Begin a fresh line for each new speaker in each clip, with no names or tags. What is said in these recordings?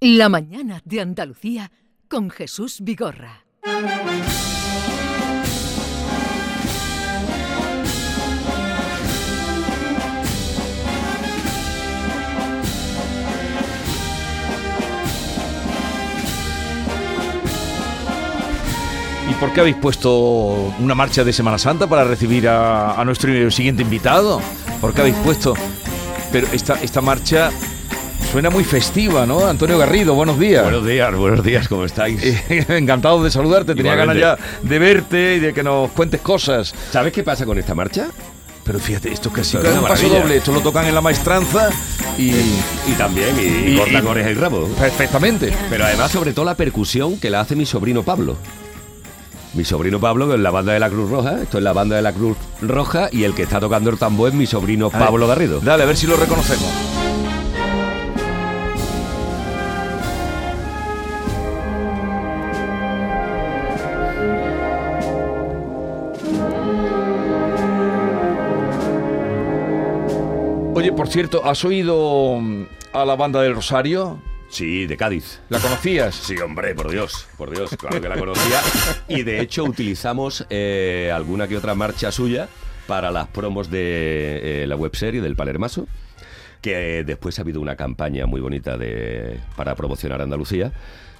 La mañana de Andalucía con Jesús Vigorra.
¿Y por qué habéis puesto una marcha de Semana Santa para recibir a, nuestro siguiente invitado? ¿Por qué habéis puesto? Pero esta, esta marcha suena muy festiva, ¿no? Antonio Garrido, buenos días.
Buenos días, buenos días, ¿cómo estáis?
Encantado de saludarte, tenía ganas ya de verte y de que nos cuentes cosas.
¿Sabes qué pasa con esta marcha?
Pero fíjate, esto casi
Esto es
es un paso doble, esto lo tocan en la maestranza y
Y también, y,
Y-
corta
y-
con oreja y rabo.
perfectamente.
Pero además, sobre todo, la percusión que la hace mi sobrino Pablo. Mi sobrino Pablo, que es la banda de la Cruz Roja, esto es la banda de la Cruz Roja, y el que está tocando el tambor es mi sobrino Pablo Garrido.
Dale, a ver si lo reconocemos. Cierto, ¿has oído mm, a la banda del Rosario?
Sí, de Cádiz.
¿La conocías?
Sí, hombre, por Dios, por Dios, claro que la conocía. Y de hecho utilizamos eh, alguna que otra marcha suya para las promos de eh, la webserie del Palermaso, que después ha habido una campaña muy bonita de, para promocionar Andalucía,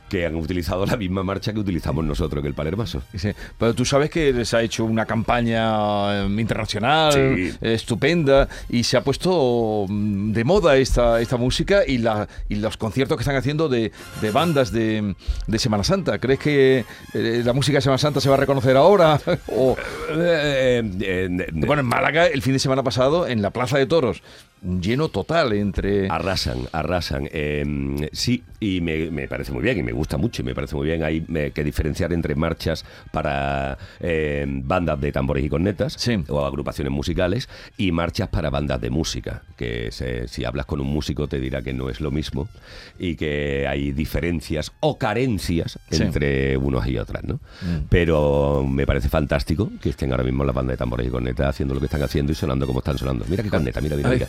que han utilizado la misma marcha que utilizamos nosotros en el Palermaso.
Sí, pero tú sabes que les ha hecho una campaña eh, internacional
Sí.
estupenda y se ha puesto mm, de moda esta, esta música y, la, y los conciertos que están haciendo de, de bandas de, de Semana Santa. ¿Crees que eh, la música de Semana Santa se va a reconocer ahora? o,
Eh, eh,
bueno, en Málaga el fin de semana pasado, en la Plaza de Toros, lleno total entre...
Arrasan, arrasan. Eh, sí, y me, me parece muy bien, y me gusta mucho, y me parece muy bien. Hay que diferenciar entre marchas para eh, bandas de tambores y cornetas
Sí.
o agrupaciones musicales y marchas para bandas de música, que se- si hablas con un músico te dirá que no es lo mismo y que hay diferencias o carencias
Sí.
entre unos y otras, ¿no? Pero me parece fantástico que estén ahora mismo las bandas de tambores y cornetas haciendo lo que están haciendo y sonando como están sonando. Mira qué corneta, mira, mira, mira.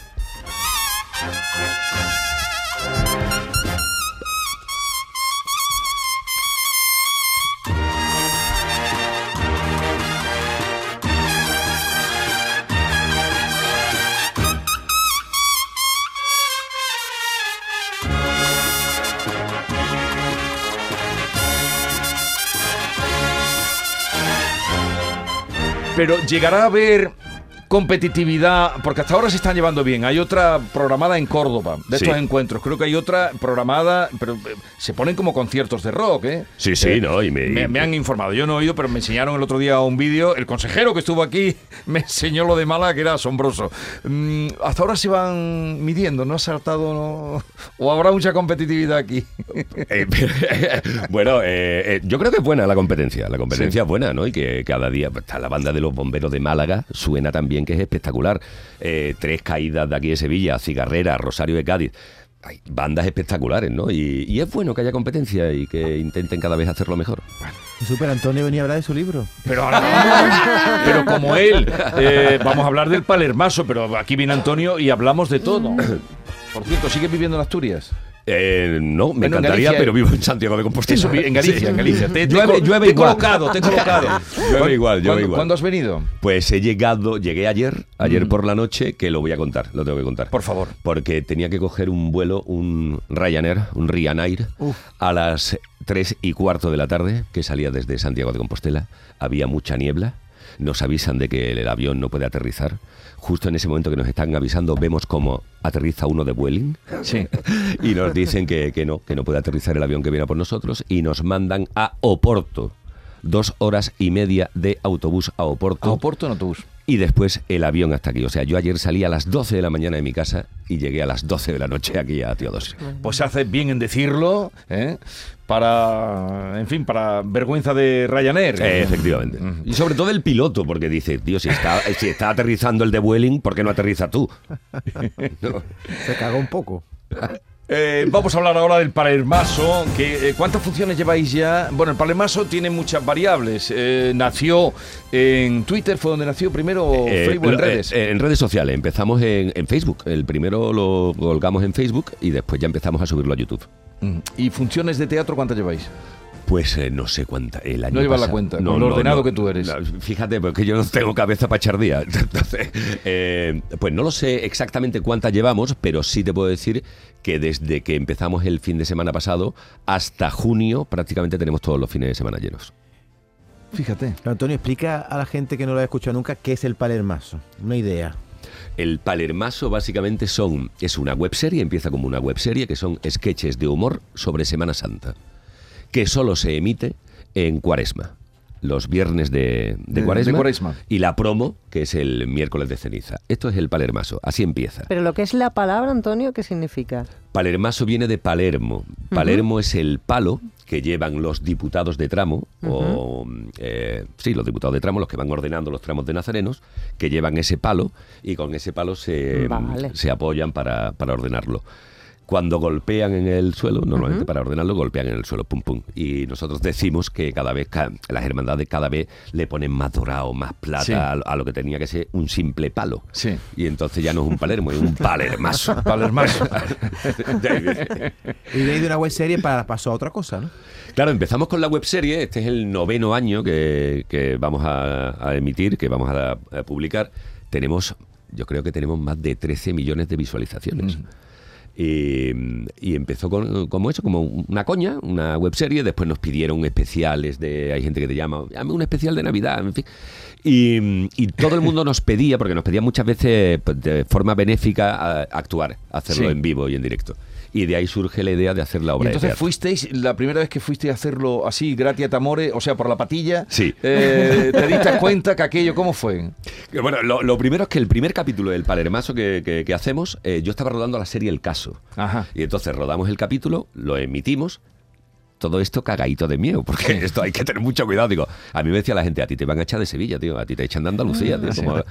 Pero llegará a haber competitividad, porque hasta ahora se están llevando bien. Hay otra programada en Córdoba, de
Sí.
estos encuentros. Creo que hay otra programada, pero eh, se ponen como conciertos de rock, ¿eh?
Sí, sí,
Eh,
¿no? Y me-
me, me han informado. Yo no he oído, pero me enseñaron el otro día un vídeo. El consejero que estuvo aquí me enseñó lo de Málaga, que era asombroso. Mm, hasta ahora se van midiendo, ¿no ha saltado? no? ¿O habrá mucha competitividad aquí?
Eh, pero, bueno, eh, eh, yo creo que es buena la competencia. La competencia
Sí.
es buena, ¿no? Y que cada día está la banda de los bomberos de Málaga suena también que es espectacular. Eh, tres caídas de aquí de Sevilla, Cigarrera, Rosario de Cádiz. Hay bandas espectaculares, ¿no? Y, y es bueno que haya competencia y que intenten cada vez hacerlo mejor.
Y Super Antonio venía a hablar de su libro.
Pero ahora vamos. Pero como él, eh, vamos a hablar del Palermaso, pero aquí viene Antonio y hablamos de todo. Por cierto, ¿sigue viviendo en Asturias?
Eh, no, me
Bueno,
encantaría, pero vivo en Santiago de Compostela.
Eso, en Galicia,
Sí.
en Galicia. Te, te
Llueve- llueve
te he colocado, te he colocado.
Llueve igual, llueve
¿Cuándo-
igual.
¿Cuándo has venido?
Pues he llegado, llegué ayer, ayer
Mm.
por la noche, que lo voy a contar, lo tengo que contar.
Por favor.
Porque tenía que coger un vuelo, un Ryanair, un Ryanair, a las 3 y cuarto de la tarde, que salía desde Santiago de Compostela. Había mucha niebla, nos avisan de que el avión no puede aterrizar. Justo en ese momento que nos están avisando, vemos cómo aterriza uno de Vueling
Sí.
y nos dicen que, que no, que no puede aterrizar el avión que viene por nosotros y nos mandan a Oporto. Dos horas y media de autobús a Oporto
¿A Oporto en autobús?
Y después el avión hasta aquí. O sea, yo ayer salí a las 12 de la mañana de mi casa y llegué a las 12 de la noche aquí a Teodosio.
Pues hace bien en decirlo, ¿eh? para, en fin, para vergüenza de Ryanair.
Eh, efectivamente. Y sobre todo el piloto, porque dice, tío, si está, si está aterrizando el de Vueling, ¿por qué no aterriza tú? No.
Se cagó un poco.
Eh, vamos a hablar ahora del Palermaso. Que, eh, ¿Cuántas funciones lleváis ya? Bueno, el Palermaso tiene muchas variables. Eh, nació en Twitter, ¿fue donde nació primero? ¿O Facebook, en redes?
en redes sociales. Empezamos en, en Facebook. El primero lo colgamos en Facebook y después ya empezamos a subirlo a YouTube.
Mm. ¿Y funciones de teatro cuántas lleváis?
Pues eh, no sé cuánta. El año
No llevas la cuenta, con lo ordenado que tú eres.
no, fíjate, porque yo no tengo cabeza para echar día. Entonces, eh, pues no lo sé exactamente cuántas llevamos, pero sí te puedo decir que desde que empezamos el fin de semana pasado hasta junio prácticamente tenemos todos los fines de semana llenos.
Fíjate.
Antonio, explica a la gente que no lo ha escuchado nunca qué es el palermaso. Una idea.
El Palermaso básicamente son es una webserie, empieza como una webserie que son sketches de humor sobre Semana Santa, que solo se emite en Cuaresma, los viernes de, de
De-
Cuaresma,
de Cuaresma.
y la promo que es el miércoles de ceniza. Esto es el Palermaso, así empieza.
Pero lo que es la palabra, Antonio, ¿qué significa?
Palermaso viene de Palermo. Palermo es el palo que llevan los diputados de tramo, o eh, sí, los diputados de tramo, los que van ordenando los tramos de nazarenos, que llevan ese palo y con ese palo se,
Vale.
se apoyan para, para ordenarlo. Cuando golpean en el suelo, normalmente para ordenarlo, golpean en el suelo, pum pum. Y nosotros decimos que cada vez, las hermandades cada vez le ponen más dorado, más plata
Sí.
a, a lo que tenía que ser un simple palo.
Sí.
Y entonces ya no es un palermo, es un palermaso.
Palermaso.
Y de ahí de una web serie para, pasó a otra cosa, ¿no?
Claro, empezamos con la webserie, este es el noveno año que, que vamos a, a emitir, que vamos a, a publicar. Tenemos, yo creo que tenemos más de 13 millones de visualizaciones. Y, y empezó con, como eso, como una coña, una webserie. Después nos pidieron especiales de. Hay gente que te llama, llame un especial de Navidad, en fin. Y, y todo el mundo nos pedía, porque nos pedían muchas veces pues, de forma benéfica a- actuar, hacerlo
Sí.
en vivo y en directo. Y de ahí surge la idea de hacer la obra
entonces fuisteis, la primera vez que fuiste a hacerlo así, gratia tamore, o sea, por la patilla,
Sí.
eh, te diste cuenta que aquello, ¿cómo fue?
Que, Bueno, lo, lo primero es que el primer capítulo del Palermaso que, que- que hacemos, eh, yo estaba rodando la serie El Caso.
Ajá.
Y entonces rodamos el capítulo, lo emitimos. Todo esto cagadito de miedo, porque esto hay que tener mucho cuidado. Digo, a mí me decía la gente, a ti te van a echar de Sevilla, tío, a ti te echan de Andalucía, tío. como-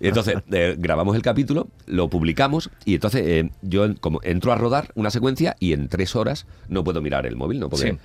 entonces eh, grabamos el capítulo, lo publicamos y entonces eh, yo como entro a rodar una secuencia y en tres horas no puedo mirar el móvil, no puedo.
Sí.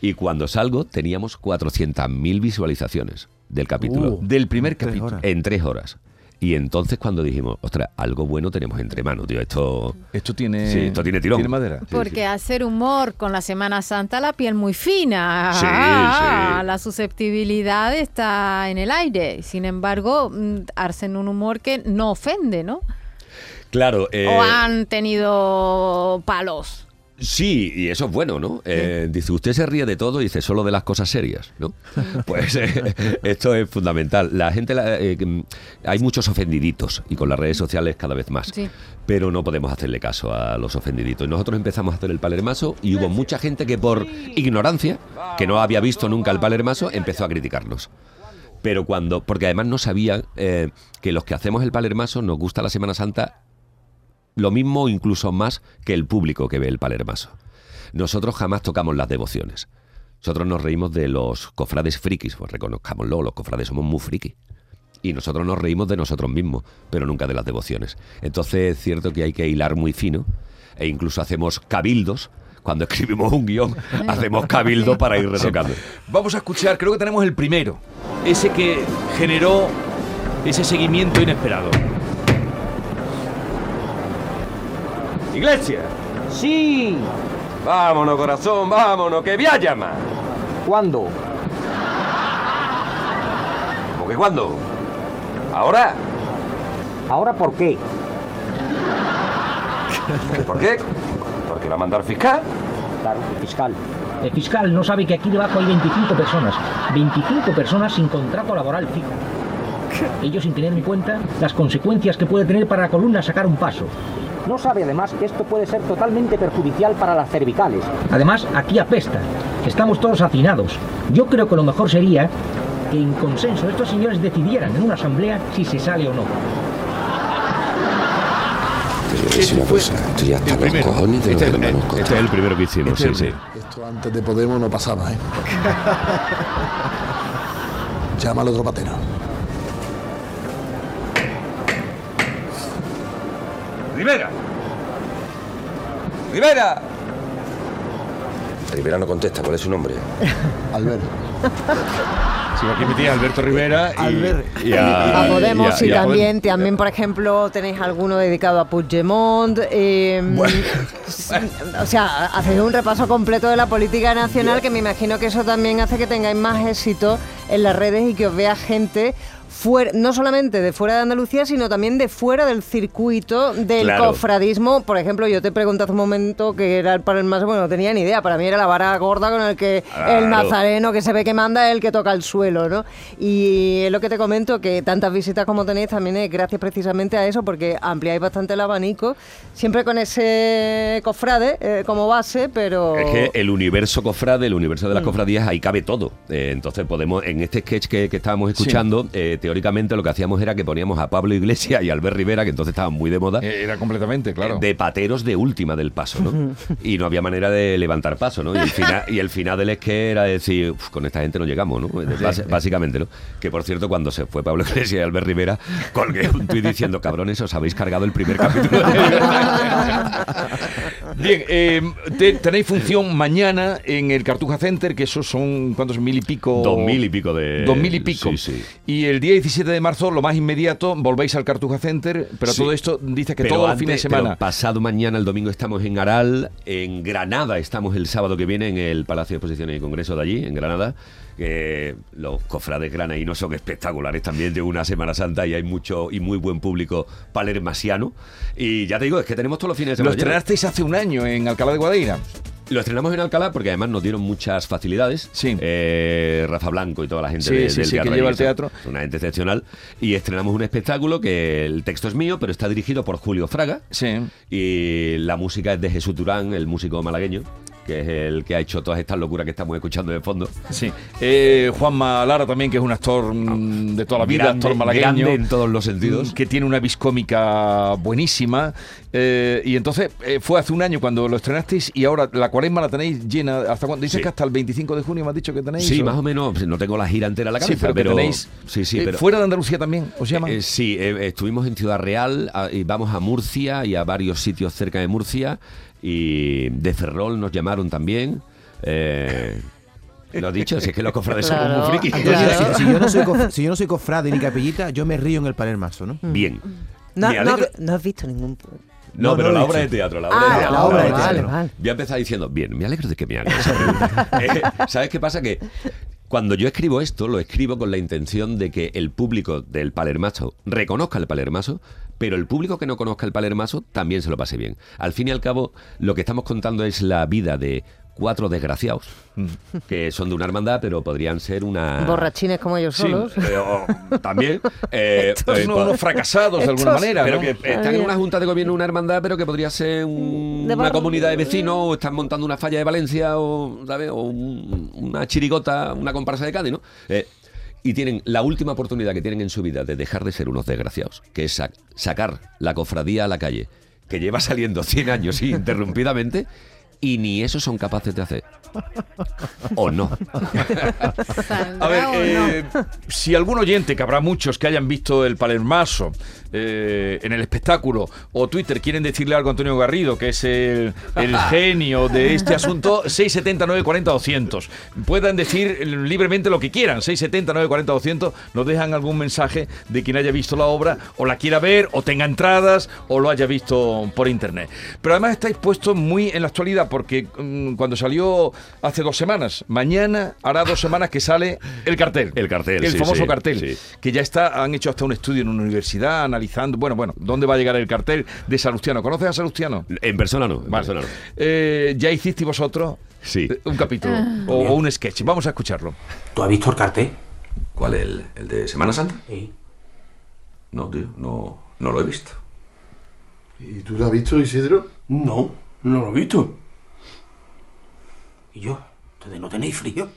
Y cuando salgo teníamos 400.000 visualizaciones del capítulo
Uh.
Del primer capítulo.
en tres horas. Y entonces cuando dijimos, ostras, algo bueno tenemos entre manos, tío, esto...
Esto tiene,
Sí, esto tiene tirón.
Tiene madera.
Porque
sí.
hacer humor con la Semana Santa, la piel muy fina.
Sí,
Ah,
sí.
La susceptibilidad está en el aire. Sin embargo, mm, hacen un humor que no ofende, ¿no?
Claro, eh,
o han tenido palos.
Sí, y eso es bueno, ¿no? Eh, dice, usted se ríe de todo y dice solo de las cosas serias, ¿no? Pues eh, esto es fundamental. La gente, la- eh, que, hay muchos ofendiditos y con las redes sociales cada vez más.
Sí.
Pero no podemos hacerle caso a los ofendiditos. Y Nosotros empezamos a hacer el palermaso y hubo mucha gente que por ignorancia, que no había visto nunca el palermaso, empezó a criticarnos. Pero cuando, porque además no sabían eh, que los que hacemos el palermaso nos gusta la Semana Santa lo mismo incluso más que el público que ve el palermaso. Nosotros jamás tocamos las devociones. Nosotros nos reímos de los cofrades frikis, pues reconozcámoslo, los cofrades somos muy frikis. Y nosotros nos reímos de nosotros mismos, pero nunca de las devociones. Entonces es cierto que hay que hilar muy fino e incluso hacemos cabildos. Cuando escribimos un guion, hacemos cabildo para ir retocando.
Vamos a escuchar, creo que tenemos el primero. Ese que generó ese seguimiento inesperado.
Iglesia,
Sí,
vámonos corazón, vámonos, que voy a llamar.
¿cuándo?
¿Cómo que cuándo? ¿Ahora?
¿Ahora por qué?
¿Por qué? ¿Porque va a mandar fiscal?
Claro, el fiscal.
El fiscal no sabe que aquí debajo hay 25 personas. 25 personas sin contrato laboral fijo. Ellos sin tener en cuenta las consecuencias que puede tener para la columna sacar un paso.
No sabe además que esto puede ser totalmente perjudicial para las cervicales.
Además, aquí apesta. Estamos todos hacinados. Yo creo que lo mejor sería que en consenso estos señores decidieran en una asamblea si se sale o no.
Fue el primero.
Este es, el- este es el primero que hicimos,
Este es
sí,
el
sí.
Esto antes de Podemos no pasaba, ¿eh? Llama al otro patero.
Rivera. Rivera.
Rivera no contesta, ¿cuál es su nombre?
Albert.
Sí, aquí a Alberto Rivera y,
Albert.
y
a Podemos
y a-
y,
y a
también, también, por ejemplo, tenéis alguno dedicado a Puigdemont. eh, sí, O sea, hacéis un repaso completo de la política nacional que me imagino que eso también hace que tengáis más éxito en las redes y que os vea gente fuera, no solamente de fuera de Andalucía, sino también de fuera del circuito del
Claro.
cofradismo. Por ejemplo, yo te pregunté hace un momento que era el para el más, bueno, no tenía ni idea, para mí era la vara gorda con el que el nazareno que se ve que manda es el que toca el suelo, ¿no? Y es lo que te comento, que tantas visitas como tenéis también es gracias precisamente a eso, porque ampliáis bastante el abanico, siempre con ese cofrade eh, como base, pero...
Es que el universo cofrade, el universo
Mm.
de las cofradías, ahí cabe todo. Eh, entonces podemos, en este sketch que, que estábamos escuchando, eh, teóricamente lo que hacíamos era que poníamos a Pablo Iglesias y Albert Rivera, que entonces estaban muy de moda,
Eh, Era completamente, claro.
de pateros de última del paso, ¿no? y no había manera de levantar paso, ¿no? Y el final, y el final del sketch era decir, "Uf, con esta gente no llegamos, ¿no? Básicamente, ¿no? Que por cierto, cuando se fue Pablo Iglesias y Albert Rivera, colgué un tuit diciendo, cabrones, os habéis cargado el primer capítulo.
Bien, eh, te- tenéis función mañana en el Cartuja Center, que esos son, ¿cuántos? Mil y pico.
Dos mil y pico de...
Dos mil y pico.
Sí, sí.
Y el día 17 de marzo, lo más inmediato, volvéis al Cartuja Center, pero
Sí.
todo esto dice que
Pero
todo el
antes-
fin de semana.
pero pasado mañana, el domingo, estamos en Aral. En Granada estamos el sábado que viene en el Palacio de Exposiciones y Congreso de allí, en Granada. Los cofrades granaínos son espectaculares también de una Semana Santa y hay mucho y muy buen público palermasiano. Y ya te digo, es que tenemos todos los fines de semana. llenos.
estrenasteis hace un año en Alcalá de Guadaira.
Lo estrenamos en Alcalá porque además nos dieron muchas facilidades.
Sí.
Eh, Rafa Blanco y toda la gente
Sí,
de-
sí,
del
sí, que
teatro.
lleva
allí,
el teatro.
Una gente excepcional. Y estrenamos un espectáculo que el texto es mío, pero está dirigido por Julio Fraga.
Sí.
Y la música es de Jesús Durán, el músico malagueño, que es el que ha hecho todas estas locuras que estamos escuchando de fondo.
Sí. Eh, Juanma Lara también, que es un actor mm, de toda la vida,
Grande-
actor malagueño.
grande en todos los sentidos.
mm, Que tiene una viscómica buenísima. Eh, y entonces eh, fue hace un año cuando lo estrenasteis y ahora la cuaresma la tenéis llena. ¿Hasta cuándo? Dices
Sí.
que hasta el 25 de junio me has dicho que tenéis.
Sí,
¿o?
más o menos, no tengo la gira entera en la
Sí,
cabeza,
pero, tenéis.
Sí, sí,
eh,
pero
Fuera de Andalucía también, ¿os llaman?
Sí, estuvimos en Ciudad Real a- y vamos a Murcia y a varios sitios cerca de Murcia y de Ferrol nos llamaron también. Eh, lo dicho, si es que los cofrades somos
Claro.
muy frikis.
Si, si yo no soy cof- si yo no soy cofrade ni capellita, yo me río en el palermazo, ¿no?
Bien.
No, no, has visto ningún...
No,
No,
pero
no
la obra de teatro, la obra
Ah,
de teatro.
la obra de
vale,
teatro.
vale.
Voy a empezar diciendo, bien, me alegro de que me hagas esa pregunta. Eh, ¿Sabes qué pasa? Que cuando yo escribo esto, lo escribo con la intención de que el público del palermazo reconozca el palermazo, pero el público que no conozca el palermazo también se lo pase bien. Al fin y al cabo, lo que estamos contando es la vida de cuatro desgraciados que son de una hermandad, pero podrían ser una...
Borrachines como ellos
Sí,
solos.
eh, o- también. eh,
Estos
eh,
son
po-
unos fracasados de alguna manera.
pero
¿no?
que están en una junta de gobierno de una hermandad, pero que podría ser un- una comunidad de vecinos, o están montando una falla de Valencia, o, ¿sabes? o un- una chirigota, una comparsa de Cádiz, ¿no? Eh, y tienen la última oportunidad que tienen en su vida de dejar de ser unos desgraciados, que es sac- sacar la cofradía a la calle, que lleva saliendo 100 años interrumpidamente, y ni eso son capaces de hacer. ¿O no?
¿Saldrá
A ver,
no?
eh, si algún oyente, que habrá muchos que hayan visto el Palermaso eh, en el espectáculo o Twitter, quieren decirle algo a Antonio Garrido, que es el, el genio de este asunto, 679 40 200. Puedan decir libremente lo que quieran, 679 40 200. Nos dejan algún mensaje de quien haya visto la obra o la quiera ver o tenga entradas o lo haya visto por internet. Pero además estáis puestos muy en la actualidad porque mm, cuando salió hace dos semanas, mañana hará dos semanas que sale el cartel.
El cartel,
El
sí,
famoso
sí,
cartel.
sí.
Que ya está, han hecho hasta un estudio en una universidad analizando, bueno, bueno, ¿dónde va a llegar el cartel de Salustiano? ¿Conoces a Salustiano?
En persona no. En
Vale.
persona no.
Eh, ¿Ya hicisteis vosotros
Sí.
eh, un capítulo
Ah.
o, o un sketch? Vamos a escucharlo.
¿Tú has visto el cartel?
¿Cuál? ¿El, el de Semana Santa?
Sí.
No, tío, no, no lo he visto.
¿Y tú lo has visto, Isidro?
No, no lo he visto. ¿Y yo? ¿Ustedes no tenéis frío?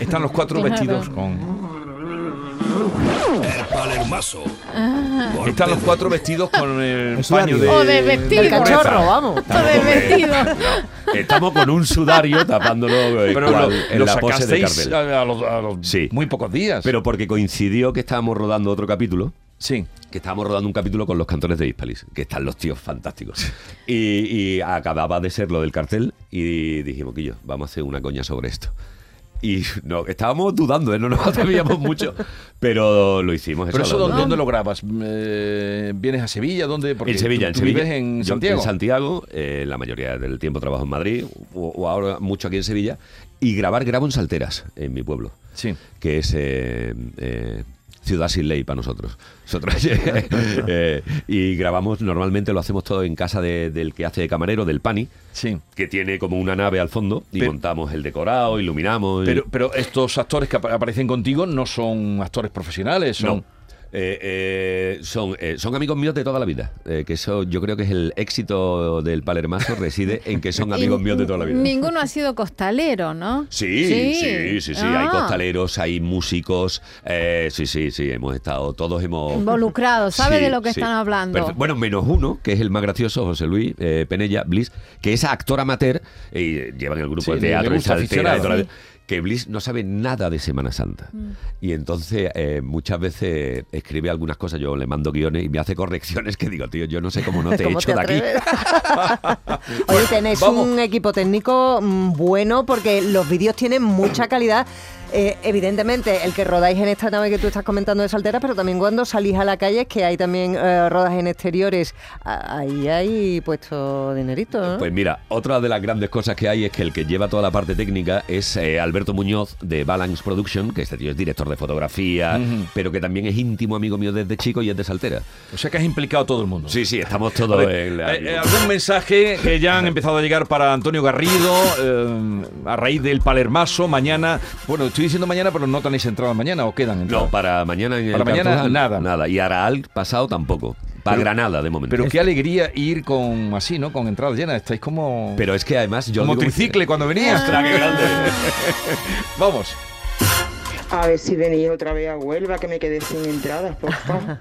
Están los cuatro vestidos con. Están los cuatro vestidos con el
El
paño de.
O de vestido.
El cachorro, vamos.
O de vestido.
Estamos con un sudario tapándolo eh,
Pero
cual-
lo,
en
lo
la pose
a, a los, a los
Sí.
muy pocos días.
Pero porque coincidió que estábamos rodando otro capítulo
Sí.
que estábamos rodando un capítulo con los cantores de Hispalis, que están los tíos fantásticos. Y, y acababa de ser lo del cartel y dijimos, Quillo, vamos a hacer una coña sobre esto. Y no, estábamos dudando, ¿eh? no nos atrevíamos mucho, pero lo hicimos.
¿Pero eso dónde, dónde lo grabas? Eh, ¿Vienes a Sevilla? ¿Dónde? Porque
en Sevilla,
tú-
en Sevilla.
vives en
Yo
Santiago.
En Santiago, eh, la mayoría del tiempo trabajo en Madrid, o, o ahora mucho aquí en Sevilla. Y grabar, grabo en Salteras, en mi pueblo.
Sí.
Que es ciudad sin ley para nosotros. Nosotros eh, y grabamos, normalmente lo hacemos todo en casa de- del que hace de camarero, del Pani,
Sí.
que tiene como una nave al fondo y
Pero-
montamos el decorado, iluminamos. y-
Pero, pero estos actores que apa- aparecen contigo no son actores profesionales, son...
No. Eh, eh, son, eh, son amigos míos de toda la vida. Eh, que eso yo creo que es el éxito del Palermazo reside en que son amigos
Y
míos de toda la vida.
Ninguno ha sido costalero, ¿no?
Sí, sí, sí, sí, hay
Ah.
costaleros, hay músicos, eh, sí, sí, sí, hemos estado, todos hemos...
Involucrados, ¿sabe
Sí,
de lo que
sí.
están hablando?
Bueno, menos uno, que es el más gracioso, José Luis eh, Penella, Bliss, que es actor amateur y lleva en el grupo
Sí,
de teatro,
gusta,
Saltera, de toda la
Sí.
vida, que Bliss no sabe nada de Semana Santa.
Mm.
Y entonces eh, muchas veces escribe algunas cosas, yo le mando guiones y me hace correcciones que digo, tío, yo no sé cómo no te he
¿Cómo
hecho
te
de aquí.
Oye, tenéis
vamos.
un equipo técnico mm, bueno porque los vídeos tienen mucha calidad. Eh, evidentemente, el que rodáis en esta nave que tú estás comentando de Salteras, pero también cuando salís a la calle, que hay también eh, rodajes en exteriores, a- ahí hay puesto dinerito, ¿no?
Pues mira, otra de las grandes cosas que hay es que el que lleva toda la parte técnica es eh, Alberto Muñoz de Balance Production, que este tío es director de fotografía, pero que también es íntimo amigo mío desde chico y es de Saltera.
O sea que has implicado a todo el mundo.
Sí, sí, estamos todos
ver,
en la...
eh, eh, ¿Algún mensaje que ya han empezado a llegar para Antonio Garrido eh, a raíz del Palermaso mañana? Bueno, estoy diciendo mañana, pero no tenéis entradas mañana o quedan entradas.
No, para mañana en el
Para mañana,
Cartuja,
nada.
Nada. Y Araal pasado tampoco. Para
Pero-
Granada, de momento.
Pero qué alegría ir con así, ¿no? Con entradas llenas. Estáis como.
Pero es que además yo
como
digo-
tricicle cuando venías.
Ostras, qué grande.
Vamos.
A ver si venís otra vez a Huelva, que me quedé sin entradas, por favor.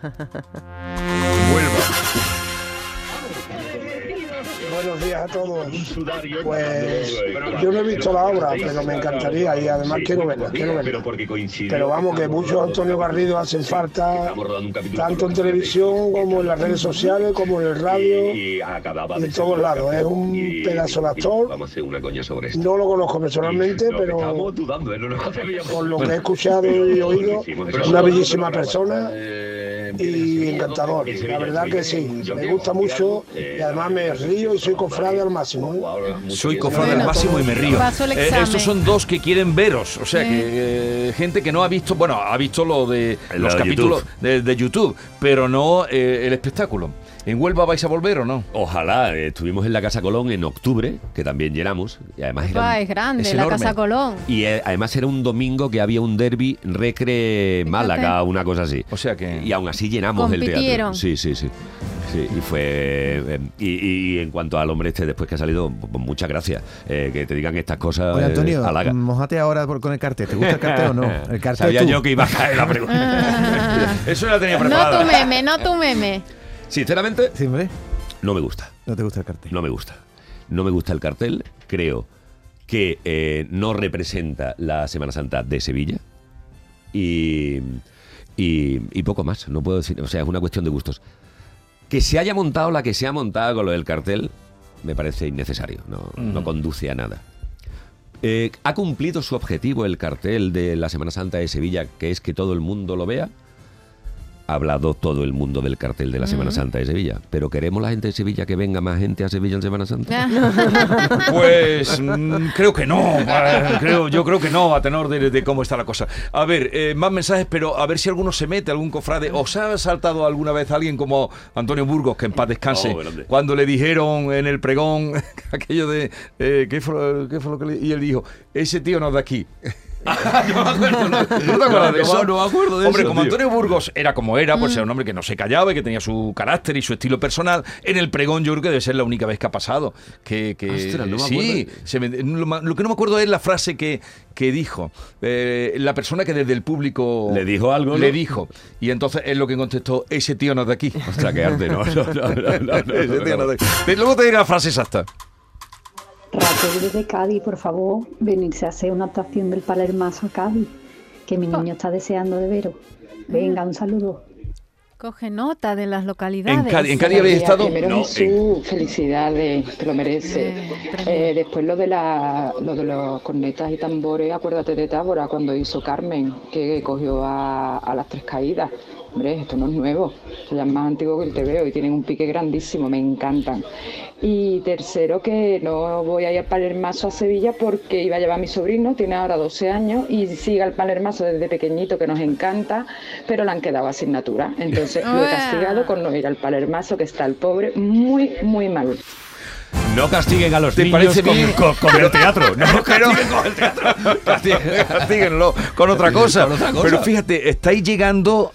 Buenos días a todos. Pues yo no he visto la obra, pero me encantaría y además quiero verla, quiero verla. Pero vamos, que muchos Antonio Garrido hacen falta tanto en televisión como en las redes sociales, como en el radio y en todos lados. Es un pedazo de actor.
Vamos a hacer una coña sobre esto.
No lo conozco personalmente, pero
¿eh?
Por lo que he escuchado y oído, una bellísima persona y encantador. La verdad que sí, me gusta mucho y además me río y soy cofrade al máximo. ¿eh?
Soy cofrade al máximo y me río. Eh, estos son dos que quieren veros. O sea, que eh, gente que no ha visto, bueno, ha visto lo de
Lo
los
de
capítulos
YouTube.
de, de YouTube, pero no eh, el espectáculo. ¿En Huelva vais a volver o no?
Ojalá, eh, estuvimos en la Casa Colón en octubre, que también llenamos, y además era
Opa,
un-
es grande,
es
la
enorme.
Casa Colón.
Y eh, además era un domingo que había un derby Recre Málaga, una cosa así.
O sea que.
Y aún así llenamos el teatro. Sí, sí, sí. Sí, y fue. eh, y, y- y en cuanto al hombre este, después que ha salido, pues muchas gracias. Eh, que te digan estas cosas.
Oye,
eh,
Antonio,
halaga.
mojate ahora por- con el cartel. ¿Te gusta el cartel o no? El cartel
Sabía
tú.
yo que iba a caer la pregunta.
Eso ya tenía
no
preparada.
tu meme, no tu meme.
Sinceramente,
Sí, hombre,
no me gusta.
no te gusta el cartel.
No me gusta. No me gusta el cartel. Creo que eh, no representa la Semana Santa de Sevilla. Y, y, y poco más. No puedo decir. O sea, es una cuestión de gustos. Que se haya montado la que se ha montado con lo del cartel me parece innecesario. No, no
Ujú.
conduce a nada. Eh, ¿Ha cumplido su objetivo el cartel de la Semana Santa de Sevilla, que es que todo el mundo lo vea? Ha hablado todo el mundo del cartel de la Semana. Santa de Sevilla. ¿Pero queremos la gente de Sevilla que venga más gente a Sevilla en Semana Santa?
Pues mm, creo que no. Creo, yo creo que no, a tenor de, de cómo está la cosa. A ver, eh, más mensajes, pero a ver si alguno se mete, algún cofrade. ¿Os ha saltado alguna vez alguien como Antonio Burgos, que en paz descanse,
Oh,
cuando le dijeron en el pregón aquello de. eh, ¿qué, fue, qué fue lo que le.? Y él dijo: Ese tío no es de aquí.
no me acuerdo, no,
¿No te acuerdas de eso?
no me acuerdo de
hombre,
eso,
como
tío.
Antonio Burgos era como era, pues
Mm.
era un hombre que no se callaba y que tenía su carácter y su estilo personal. En el pregón yo creo que debe ser la única vez que ha pasado. Que, que
Ostras, no me
sí,
acuerdo.
se me- lo, lo que no me acuerdo es la frase que, que dijo. Eh, la persona que desde el público
Le dijo algo.
Le dijo. Y entonces es lo que contestó, ese tío no es de aquí.
Ostras, qué arte, no, no, no, no,
Luego te diré la frase exacta.
Raquel desde Cádiz, por favor, venirse a hacer una actuación del Palermazo a Cádiz, que mi niño está deseando de veros. Venga, un saludo.
Coge nota de las localidades.
En Cádiz, en Cádiz habéis estado.
Primero
No,
Jesús, felicidades, te lo merece. Eh, después lo de, la, lo de los cornetas y tambores, acuérdate de Tábora cuando hizo Carmen, que cogió a, a las tres caídas. Hombre, esto no es nuevo, esto ya es más antiguo que el TVO y tienen un pique grandísimo, me encantan. Y tercero, que no voy a ir al Palermaso a Sevilla porque iba a llevar a mi sobrino, tiene ahora 12 años, y sigue al Palermaso desde pequeñito, que nos encanta, pero le han quedado asignatura. Entonces lo he castigado con no ir al Palermaso, que está el pobre muy, muy mal.
No castiguen a los
¿Te
niños
parece
con,
bien?
con- con el teatro. No
Pero-
castiguen con el teatro.
Castíguenlo, castíguenlo con otra cosa.
Con otra cosa.
Pero fíjate, estáis llegando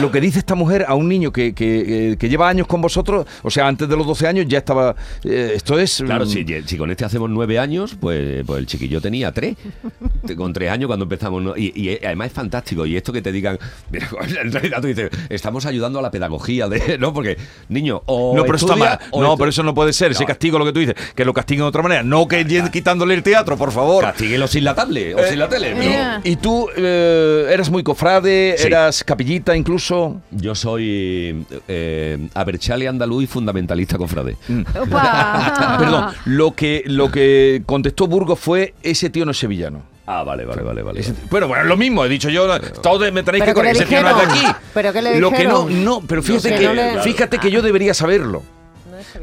lo que dice esta mujer a un niño que, que, eh, que lleva años con vosotros, o sea, antes de los 12 años ya estaba... eh, esto es...
Claro,
mm,
si, si con este hacemos nueve años, pues, pues el chiquillo tenía tres. Con tres años cuando empezamos. ¿no? Y, y además es fantástico. Y esto que te digan, mira, en realidad tú dices, estamos ayudando a la pedagogía de. ¿No? Porque, niño, o.
No, pero eso está mal. No, pero eso no puede ser. Ese
No.
castigo, lo que tú dices, que lo castiguen de otra manera. No que quitándole el teatro, por favor.
Castíguelo sin la tablet o
Eh,
sin la tele.
Mira.
Y tú eh, eras muy cofrade,
Sí.
eras capillita incluso.
Yo soy eh, Aberchale andaluz y fundamentalista cofrade.
Opa.
Perdón, lo que, lo que contestó Burgos fue ese tío no es sevillano.
Ah, vale, vale, vale, vale.
Ese- bueno, bueno, es lo mismo, he dicho yo, todos me tenéis
¿Pero
que correr, ese tío no es de aquí.
¿Pero qué le
Lo que no, no, pero fíjate
Que
que,
no le-
fíjate que yo debería saberlo.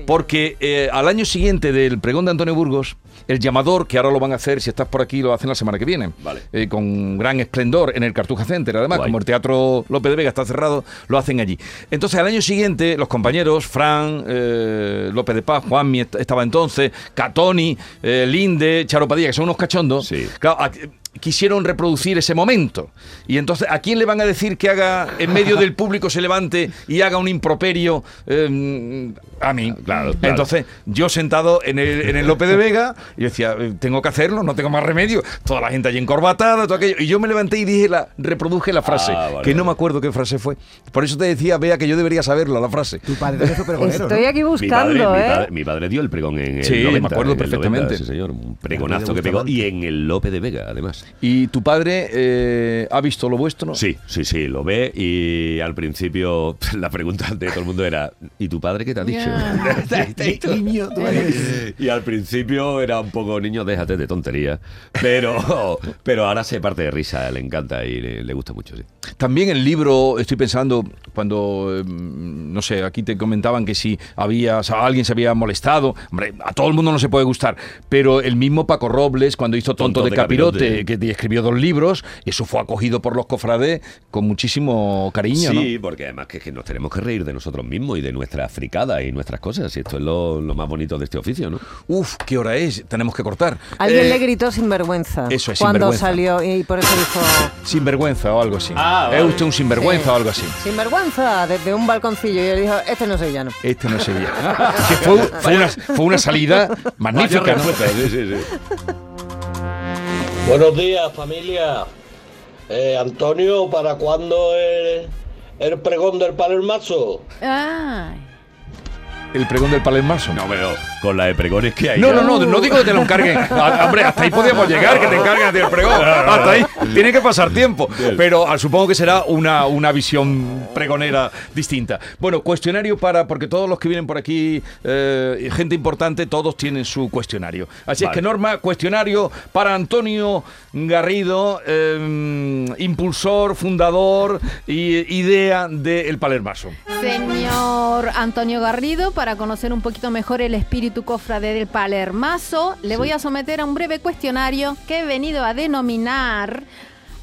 Porque eh, al año siguiente del pregón de Antonio Burgos, el llamador, que ahora lo van a hacer, si estás por aquí, lo hacen la semana que viene,
Vale.
eh, con gran esplendor en el Cartuja Center. Además,
Guay.
como el Teatro López de Vega está cerrado, lo hacen allí. Entonces, al año siguiente, los compañeros, Fran, eh, López de Paz, Juanmi est- estaba entonces, Catoni, eh, Linde, Charo Padilla, que son unos cachondos,
Sí.
claro, quisieron reproducir ese momento. Y entonces, ¿a quién le van a decir que haga, en medio del público se levante y haga un improperio? Eh, a mí.
Claro, claro.
Entonces, yo sentado en el, en el López de Vega, y decía, eh, tengo que hacerlo, no tengo más remedio. Toda la gente allí encorbatada, todo aquello. Y yo me levanté y dije, la, reproduje la frase,
Ah, vale,
que no
vale.
me acuerdo qué frase fue. Por eso te decía, vea, que yo debería saberla, la frase.
Tu padre pregonero,
Estoy
¿no?
aquí
Mi padre,
buscando,
mi,
¿eh?
padre, mi padre dio el pregón en el
Sí, me
90,
acuerdo
en el 90,
perfectamente.
sí, señor. Un pregonazo que pegó. Y en el Lope de Vega, además.
¿Y tu padre eh, ha visto lo vuestro?
Sí, sí, sí, lo ve y al principio la pregunta de todo el mundo era ¿y tu padre qué te ha dicho? Y al principio era un poco niño, déjate de tontería, pero pero ahora se parte de risa, le encanta y le, le gusta mucho, sí.
También el libro, estoy pensando, cuando, eh, no sé, aquí te comentaban que si había, o sea, alguien se había molestado, hombre, a todo el mundo no se puede gustar, pero el mismo Paco Robles, cuando hizo Tonto,
Tonto
de,
de
Capirote,
Capirote.
Que escribió dos libros, eso fue acogido por los cofrades con muchísimo cariño,
Sí, porque además que, que nos tenemos que reír de nosotros mismos y de nuestra fricada y nuestras cosas, y esto es lo, lo más bonito de este oficio, ¿no?
¿no? Uf, ¿qué hora es? Tenemos que cortar.
Alguien
Eh,
le gritó sinvergüenza.
eso es,
Cuando
sinvergüenza.
salió y por eso dijo
Sinvergüenza o algo así.
Ah,
Es
vale.
usted un sinvergüenza
Sí.
o algo así.
sinvergüenza desde un balconcillo y él dijo, este no soy llano.
Este no sería. que fue, fue una, fue una salida magnífica, ¿no?
Sí, sí, sí.
Buenos días, familia. Eh, Antonio, ¿para cuándo el, el pregón del Palermazo?
Ay.
El pregón del Palermaso.
No, pero con la de pregones que hay.
No, no, no, no digo que te lo encarguen. Ah, hombre, hasta ahí podíamos llegar, que te encarguen a ti el pregón. Hasta ahí tiene que pasar tiempo. Pero ah, supongo que será una, una visión pregonera distinta. Bueno, cuestionario para, porque todos los que vienen por aquí, eh, gente importante, todos tienen su cuestionario. Así es que, Norma, cuestionario para Antonio Garrido, eh, impulsor, fundador y idea del Palermaso.
Señor Antonio Garrido, para conocer un poquito mejor el espíritu cofrade del Palermaso, le voy a someter a un breve cuestionario que he venido a denominar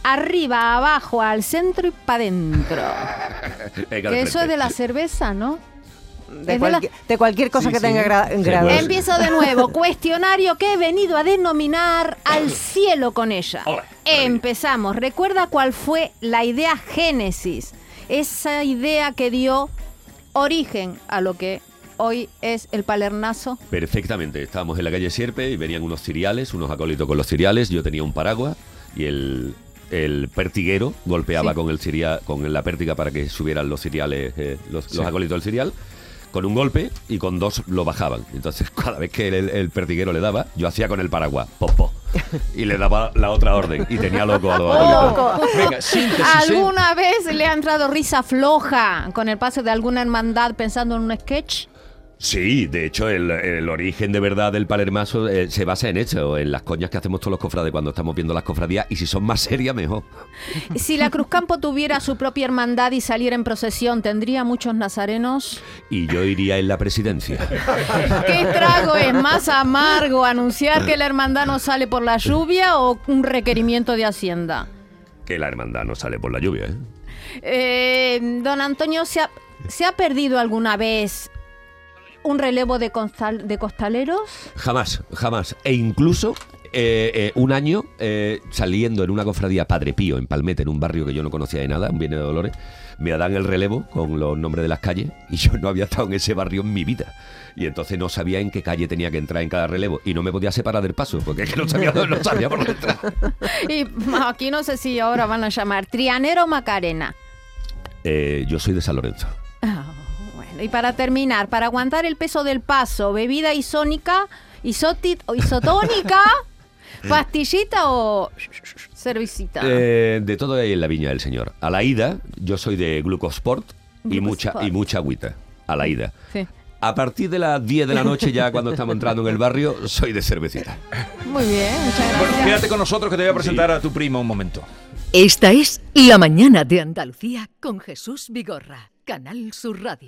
arriba, abajo, al centro y para adentro. Eso
frente.
es de la cerveza, ¿no?
De,
Es de la-
cualquier- de cualquier cosa
Sí,
que
sí.
tenga gra-
Sí,
grado.
Empiezo de nuevo. Cuestionario que he venido a denominar al cielo con ella. Empezamos. ¿Recuerda cuál fue la idea génesis? Esa idea que dio origen a lo que hoy es el palernazo.
Perfectamente. Estábamos en la calle Sierpe y venían unos ciriales, unos acólitos con los ciriales. Yo tenía un paraguas y el, el pertiguero golpeaba
Sí.
con el ciria- con la pértiga para que subieran los ciriales, eh, los,
Sí.
los acólitos del cirial. Con un golpe y con dos lo bajaban. Entonces, cada vez que el, el pertiguero le daba, yo hacía con el paraguas, pop, pop. Y le daba la otra orden. Y tenía loco a los
Oh.
habitantes.
Venga, síntesis.
¿Alguna vez le ha entrado risa floja con el paso de alguna hermandad pensando en un sketch?
Sí, de hecho, el, el origen de verdad del palermaso eh, se basa en eso, en las coñas que hacemos todos los cofrades cuando estamos viendo las cofradías. Y si son más serias, mejor.
Si la Cruzcampo tuviera su propia hermandad y saliera en procesión, ¿tendría muchos nazarenos?
Y yo iría en la presidencia.
¿Qué trago es más amargo? ¿Anunciar que la hermandad no sale por la lluvia o un requerimiento de Hacienda?
Que la hermandad no sale por la lluvia, ¿eh?
Eh, don Antonio, ¿se ha, ¿se ha perdido alguna vez un relevo de, constal- de costaleros?
Jamás, jamás. E incluso eh, eh, un año eh, saliendo en una cofradía Padre Pío en Palmete, en un barrio que yo no conocía de nada, un Viene de Dolores, me dan el relevo con los nombres de las calles y yo no había estado en ese barrio en mi vida. Y entonces no sabía en qué calle tenía que entrar en cada relevo y no me podía separar del paso porque es que no sabía, no sabía por dónde entrar.
Y aquí no sé si ahora van a llamar Trianero o Macarena.
Yo soy de San Lorenzo.
Y para terminar, para aguantar el peso del paso, bebida isónica, isoti- o isotónica, pastillita o cervecita.
Eh, de todo hay en la viña del señor. A la ida, yo soy de Glucosport y mucha, y mucha agüita. A la ida.
Sí.
A partir de las 10 de la noche, ya cuando estamos entrando en el barrio, soy de cervecita.
Muy bien, muchas gracias.
Bueno, quédate con nosotros que te voy a presentar a tu prima un momento.
Esta es La Mañana de Andalucía con Jesús Vigorra, Canal Sur Radio.